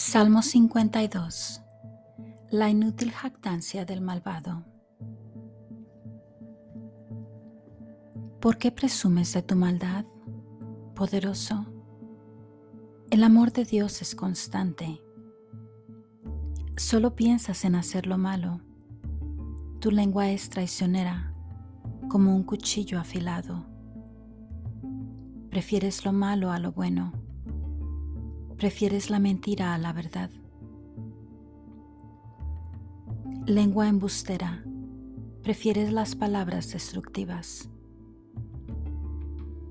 Salmo 52 La inútil jactancia del malvado. ¿Por qué presumes de tu maldad, poderoso? El amor de Dios es constante. Solo piensas en hacer lo malo. Tu lengua es traicionera como un cuchillo afilado. Prefieres lo malo a lo bueno prefieres la mentira a la verdad. Lengua embustera, prefieres las palabras destructivas.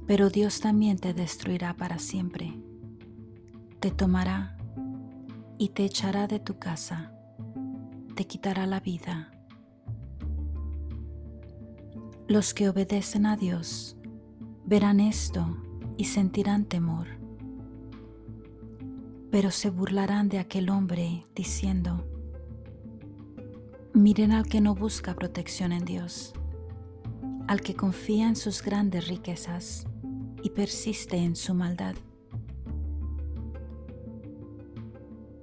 Pero Dios también te destruirá para siempre. Te tomará y te echará de tu casa, te quitará la vida. Los que obedecen a Dios verán esto y sentirán temor pero se burlarán de aquel hombre diciendo, miren al que no busca protección en Dios, al que confía en sus grandes riquezas y persiste en su maldad.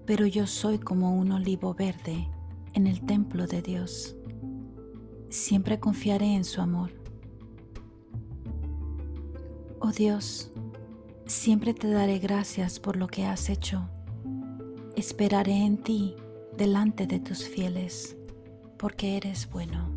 Pero yo soy como un olivo verde en el templo de Dios. Siempre confiaré en su amor. Oh Dios, Siempre te daré gracias por lo que has hecho. Esperaré en ti delante de tus fieles, porque eres bueno.